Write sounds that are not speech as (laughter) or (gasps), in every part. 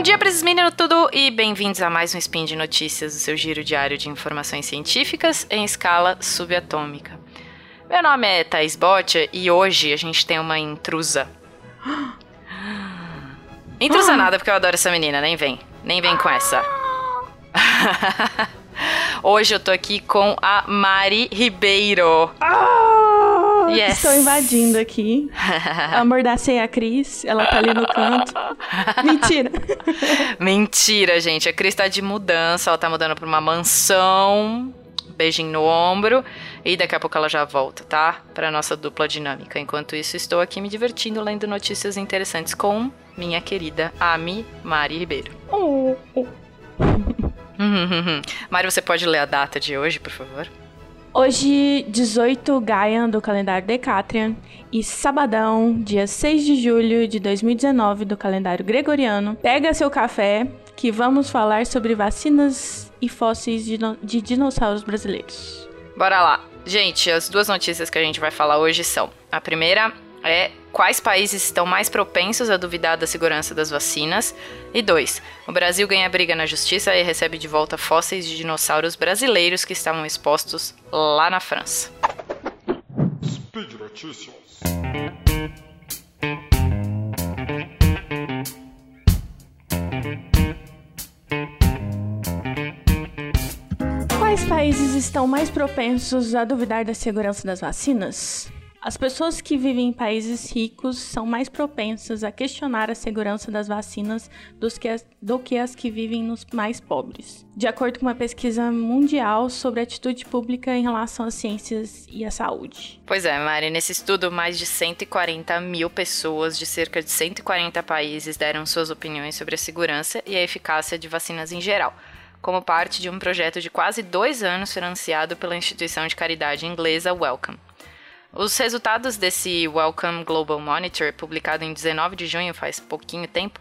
Bom dia, presos menino tudo e bem-vindos a mais um Spin de Notícias, o seu giro diário de informações científicas em escala subatômica. Meu nome é Thais Botia e hoje a gente tem uma intrusa. (gasps) Intrusa nada, porque eu adoro essa menina, nem vem. Nem vem com essa. (laughs) Hoje eu tô aqui com a Mari Ribeiro. Ah, yes. Estou invadindo aqui. (laughs) Amordacei a Cris, ela tá ali no canto. (laughs) Mentira. Mentira, gente. A Cris tá de mudança, ela tá mudando pra uma mansão. Beijinho no ombro. E daqui a pouco ela já volta, tá? Pra nossa dupla dinâmica. Enquanto isso, estou aqui me divertindo lendo notícias interessantes com minha querida Ami Mari Ribeiro. Oh, oh. (laughs) Mari, você pode ler a data de hoje, por favor? Hoje, 18 Gaian do calendário Decatrian e sabadão, dia 6 de julho de 2019 do calendário Gregoriano. Pega seu café que vamos falar sobre vacinas e fósseis de, de dinossauros brasileiros. Bora lá. Gente, as duas notícias que a gente vai falar hoje são: a primeira é quais países estão mais propensos a duvidar da segurança das vacinas. E dois, o Brasil ganha briga na justiça e recebe de volta fósseis de dinossauros brasileiros que estavam expostos lá na França. Speed Notícias. Quais países estão mais propensos a duvidar da segurança das vacinas? As pessoas que vivem em países ricos são mais propensas a questionar a segurança das vacinas que as, do que as que vivem nos mais pobres, de acordo com uma pesquisa mundial sobre atitude pública em relação às ciências e à saúde. Pois é, Mari, nesse estudo, mais de 140 mil pessoas de cerca de 140 países deram suas opiniões sobre a segurança e a eficácia de vacinas em geral como parte de um projeto de quase dois anos financiado pela instituição de caridade inglesa Wellcome. Os resultados desse Welcome Global Monitor, publicado em 19 de junho, faz pouquinho tempo,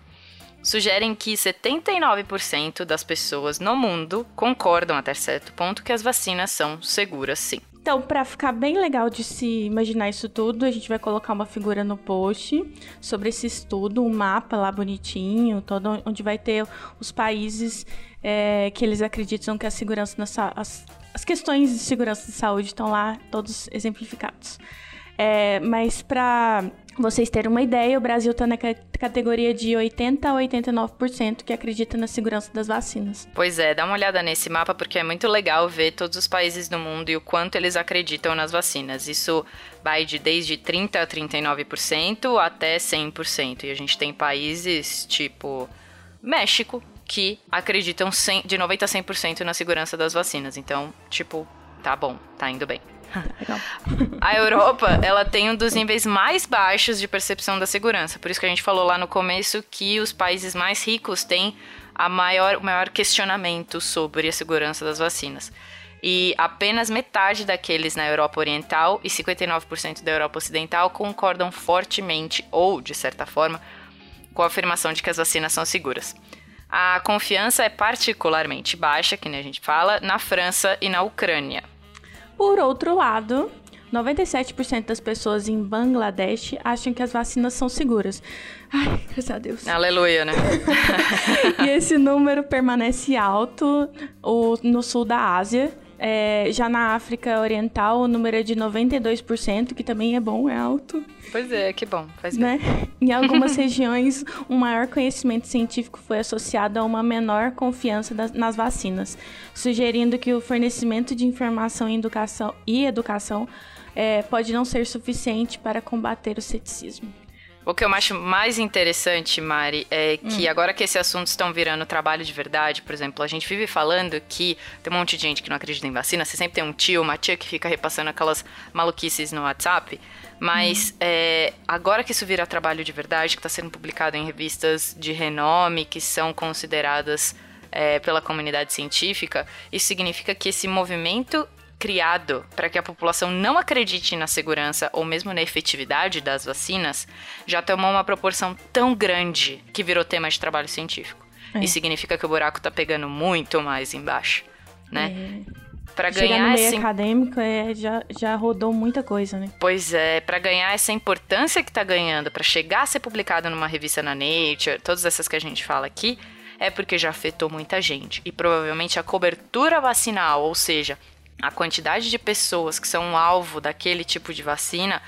sugerem que 79% das pessoas no mundo concordam até certo ponto que as vacinas são seguras sim. Então, para ficar bem legal de se imaginar isso tudo, a gente vai colocar uma figura no post sobre esse estudo, um mapa lá bonitinho, todo onde vai ter os países é, que eles acreditam que a segurança na, as, as questões de segurança de saúde estão lá todos exemplificados. É, mas para vocês terem uma ideia, o Brasil está na categoria de 80 a 89% que acredita na segurança das vacinas. Pois é, dá uma olhada nesse mapa porque é muito legal ver todos os países do mundo e o quanto eles acreditam nas vacinas. Isso vai de desde 30 a 39% até 100%. E a gente tem países tipo México, que acreditam 100, de 90 a 100% na segurança das vacinas. Então, tipo, tá bom, tá indo bem. A Europa, ela tem um dos níveis mais baixos de percepção da segurança. Por isso que a gente falou lá no começo que os países mais ricos têm a maior, o maior questionamento sobre a segurança das vacinas. E apenas metade daqueles na Europa Oriental e 59% da Europa Ocidental concordam fortemente, ou de certa forma, com a afirmação de que as vacinas são seguras. A confiança é particularmente baixa, que nem a gente fala, na França e na Ucrânia. Por outro lado, 97% das pessoas em Bangladesh acham que as vacinas são seguras. Ai, graças a Deus. Aleluia, né? (laughs) e esse número permanece alto no sul da Ásia é, já na África Oriental, o número é de 92%, que também é bom, é alto. Pois é, que bom, faz né? (laughs) Em algumas (laughs) regiões, um maior conhecimento científico foi associado a uma menor confiança das, nas vacinas, sugerindo que o fornecimento de informação e educação, e educação é, pode não ser suficiente para combater o ceticismo. O que eu acho mais interessante, Mari, é que hum. agora que esses assuntos estão virando trabalho de verdade, por exemplo, a gente vive falando que tem um monte de gente que não acredita em vacina, você sempre tem um tio, uma tia que fica repassando aquelas maluquices no WhatsApp. Mas hum. é, agora que isso vira trabalho de verdade, que está sendo publicado em revistas de renome, que são consideradas é, pela comunidade científica, isso significa que esse movimento criado para que a população não acredite na segurança ou mesmo na efetividade das vacinas já tomou uma proporção tão grande que virou tema de trabalho científico. É. Isso significa que o buraco está pegando muito mais embaixo, né? É. para ganhar Chegar no meio essa... acadêmico é, já, já rodou muita coisa, né? Pois é, para ganhar essa importância que tá ganhando, para chegar a ser publicado numa revista na Nature, todas essas que a gente fala aqui, é porque já afetou muita gente. E provavelmente a cobertura vacinal, ou seja, a quantidade de pessoas que são alvo daquele tipo de vacina,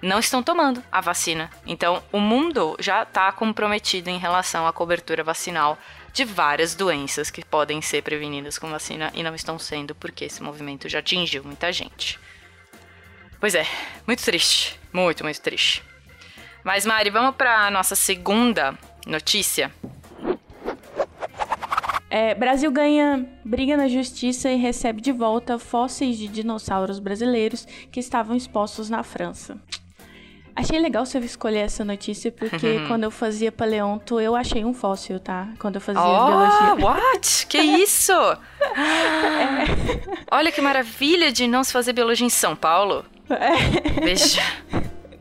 não estão tomando a vacina. Então, o mundo já está comprometido em relação à cobertura vacinal de várias doenças que podem ser prevenidas com vacina e não estão sendo porque esse movimento já atingiu muita gente. Pois é, muito triste, muito, muito triste. Mas Mari, vamos para a nossa segunda notícia. É, Brasil ganha briga na justiça e recebe de volta fósseis de dinossauros brasileiros que estavam expostos na França. Achei legal você escolher essa notícia, porque (laughs) quando eu fazia paleonto, eu achei um fóssil, tá? Quando eu fazia oh, biologia. what? Que (laughs) isso? É. Olha que maravilha de não se fazer biologia em São Paulo. É. Veja.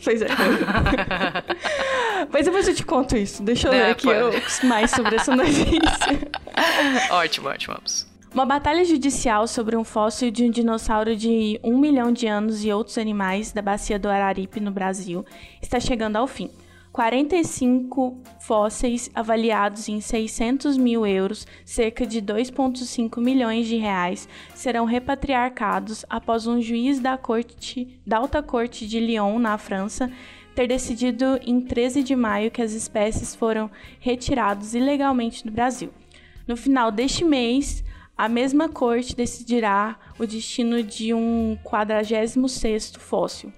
Pois é. (laughs) Mas depois eu te conto isso. Deixa eu ler aqui eu- mais sobre essa notícia. (laughs) ótimo, ótimo, vamos. Uma batalha judicial sobre um fóssil de um dinossauro de um milhão de anos e outros animais da bacia do Araripe, no Brasil, está chegando ao fim. 45 fósseis avaliados em 600 mil euros, cerca de 2,5 milhões de reais, serão repatriarcados após um juiz da, corte, da Alta Corte de Lyon, na França, ter decidido em 13 de maio que as espécies foram retirados ilegalmente do Brasil. No final deste mês, a mesma corte decidirá o destino de um 46º fóssil,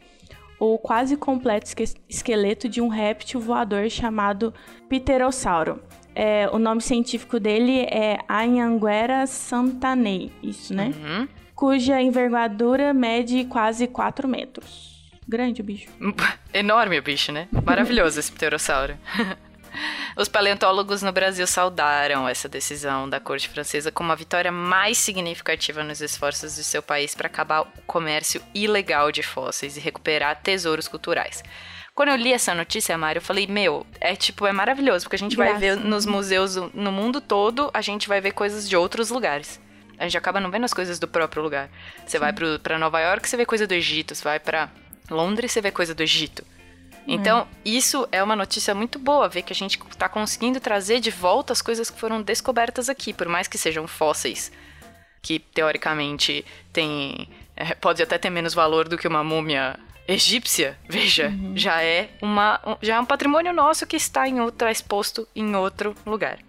o quase completo esque- esqueleto de um réptil voador chamado Pterossauro. É, o nome científico dele é Anhanguera santanei, isso, né? Uhum. Cuja envergadura mede quase 4 metros. Grande o bicho. (laughs) Enorme o bicho, né? Maravilhoso esse pterossauro. (laughs) Os paleontólogos no Brasil saudaram essa decisão da corte francesa como a vitória mais significativa nos esforços de seu país para acabar o comércio ilegal de fósseis e recuperar tesouros culturais. Quando eu li essa notícia, Mário, eu falei, meu, é tipo, é maravilhoso, porque a gente vai Graças. ver nos museus no mundo todo, a gente vai ver coisas de outros lugares. A gente acaba não vendo as coisas do próprio lugar. Você vai pro, pra Nova York, você vê coisa do Egito. Você vai pra Londres, você vê coisa do Egito. Então, isso é uma notícia muito boa, ver que a gente tá conseguindo trazer de volta as coisas que foram descobertas aqui, por mais que sejam fósseis, que teoricamente tem, é, pode até ter menos valor do que uma múmia egípcia. Veja, já é uma, um- já é um patrimônio nosso que está em outro, exposto em outro lugar.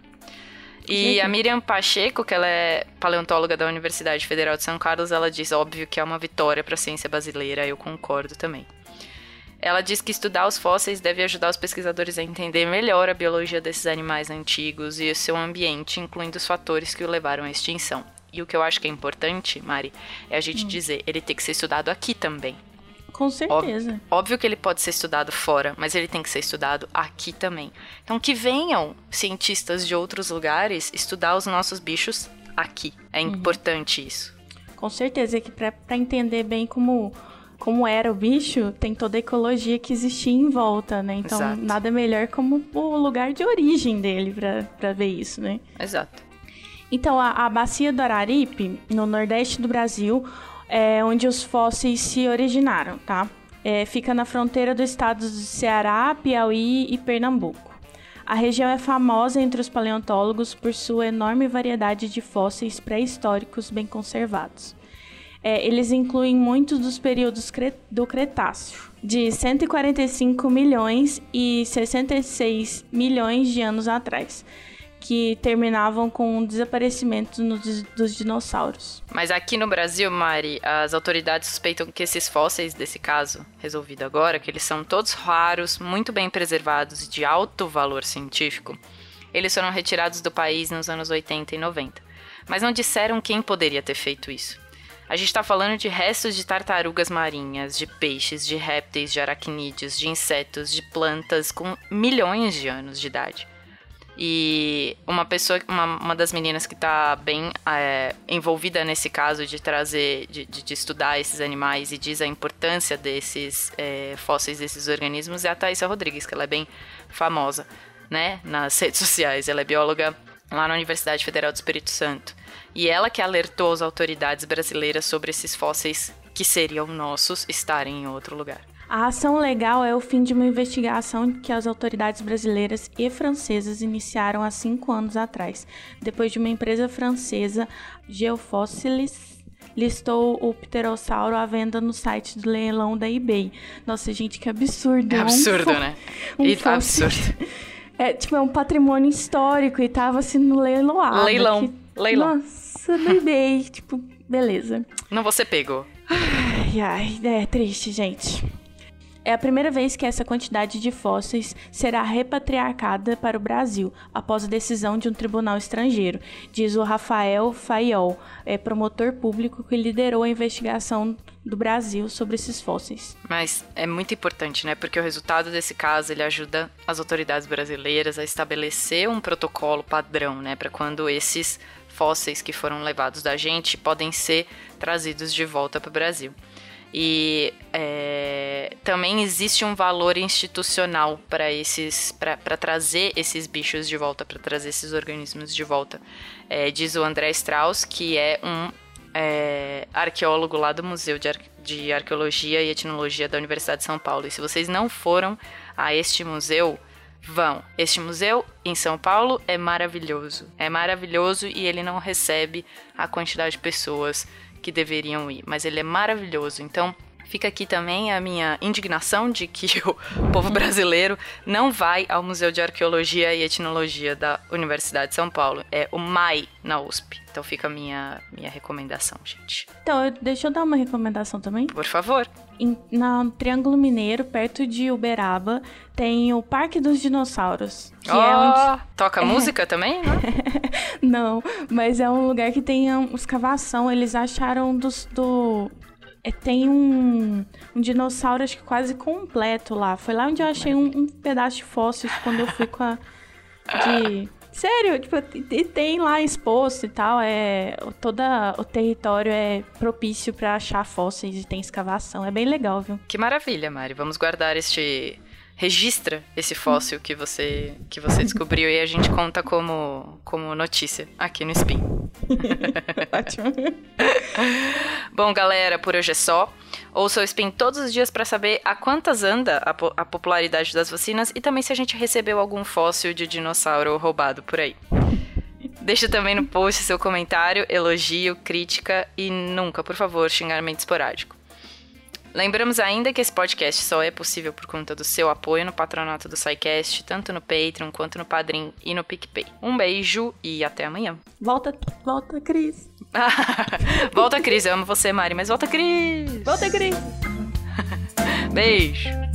E a Miriam Pacheco, que ela é paleontóloga da Universidade Federal de São Carlos, ela diz, óbvio, que é uma vitória para a ciência brasileira, eu concordo também. Ela diz que estudar os fósseis deve ajudar os pesquisadores a entender melhor a biologia desses animais antigos e o seu ambiente, incluindo os fatores que o levaram à extinção. E o que eu acho que é importante, Mari, é a gente dizer, ele tem que ser estudado aqui também. Com certeza. Óbvio que ele pode ser estudado fora, mas ele tem que ser estudado aqui também. Então que venham cientistas de outros lugares estudar os nossos bichos aqui. É importante isso. Com certeza, que pra entender bem como, como era o bicho, tem toda a ecologia que existia em volta, né? Então, Exato. nada melhor como o lugar de origem dele pra ver isso, né? Exato. Então, a, a bacia do Araripe, no nordeste do Brasil, é onde os fósseis se originaram, tá? É, fica na fronteira dos estados do Ceará, Piauí e Pernambuco. A região é famosa entre os paleontólogos por sua enorme variedade de fósseis pré-históricos bem conservados. É, eles incluem muitos dos períodos do Cretáceo, de 145 milhões e 66 milhões de anos atrás, que terminavam com o desaparecimento no- dos dinossauros. Mas aqui no Brasil, Mari, as autoridades suspeitam que esses fósseis desse caso, resolvido agora, que eles são todos raros, muito bem preservados e de alto valor científico, eles foram retirados do país nos anos 80 e 90. Mas não disseram quem poderia ter feito isso. A gente está falando de restos de tartarugas marinhas, de peixes, de répteis, de aracnídeos, de insetos, de plantas com milhões de anos de idade. E uma pessoa, uma, uma das meninas que está bem é, envolvida nesse caso de trazer, de, de, de estudar esses animais e diz a importância desses é, fósseis, desses organismos, é a Thaisa Rodrigues, que ela é bem famosa, né, nas (laughs) redes sociais. Ela é bióloga lá na Universidade Federal do Espírito Santo. e ela que alertou as autoridades brasileiras sobre esses fósseis que seriam nossos estarem em outro lugar. A ação legal é o fim de uma investigação que as autoridades brasileiras e francesas iniciaram há cinco anos atrás, depois de uma empresa francesa, Geofóssiles, listou o pterossauro à venda no site do leilão da eBay. Nossa, gente, que absurdo. É absurdo, um, né? Um e, absurdo. (laughs) É, tipo, é um patrimônio histórico e tava sendo leiloado. Leilão. Que... Leilão. Nossa, no eBay, (laughs) tipo, beleza. Não você pegou. Ai, ai, é triste, gente. É a primeira vez que essa quantidade de fósseis será repatriada para o Brasil, após a decisão de um tribunal estrangeiro, diz o Rafael Faiol, é, promotor público que liderou a investigação do Brasil sobre esses fósseis. Mas é muito importante, né? Porque o resultado desse caso ele ajuda as autoridades brasileiras a estabelecer um protocolo padrão, né? Para quando esses fósseis que foram levados da gente podem ser trazidos de volta para o Brasil. E é, também existe um valor institucional para esses, para trazer esses bichos de volta, para trazer esses organismos de volta. É, diz o André Strauss, que é um é, arqueólogo lá do Museu de, Ar de Arqueologia e Etnologia da Universidade de São Paulo. E se vocês não foram a este museu, vão. Este museu em São Paulo é maravilhoso. É maravilhoso e ele não recebe a quantidade de pessoas que deveriam ir, mas ele é maravilhoso. Então, fica aqui também a minha indignação de que (laughs) o povo brasileiro não vai ao Museu de Arqueologia e Etnologia da Universidade de São Paulo. É o MAI na USP. Então fica a minha, minha recomendação, gente. Então, deixa eu dar uma recomendação também. Por favor. Em, no Triângulo Mineiro, perto de Uberaba, tem o Parque dos Dinossauros. Que oh, é onde... Toca é. música também? Não? (laughs) Não, mas é um lugar que tem uma escavação. Eles acharam dos, do, tem um, um dinossauro, acho que quase completo lá. Foi lá onde eu achei um, um pedaço de fóssil quando eu fui com a. De. (laughs) Sério, tipo, e tem lá exposto e tal, é toda o território é propício para achar fósseis e tem escavação, é bem legal, viu? Que maravilha, Mari. Vamos guardar este registra esse fóssil que você que você descobriu e a gente conta como como notícia aqui no Spin. (laughs) Ótimo. Bom, galera, por hoje é só. Ouça o Spin todos os dias para saber a quantas anda a, po a popularidade das vacinas e também se a gente recebeu algum fóssil de dinossauro roubado por aí. Deixa também no post seu comentário, elogio, crítica e nunca, por favor, xingamento esporádico. Lembramos ainda que esse podcast só é possível por conta do seu apoio no patronato do SciCast, tanto no Patreon quanto no Padrim e no PicPay. Um beijo e até amanhã. Volta, volta, Cris. (laughs) volta, Cris. Eu amo você, Mari, mas volta, Cris. Volta, Cris. (laughs) beijo.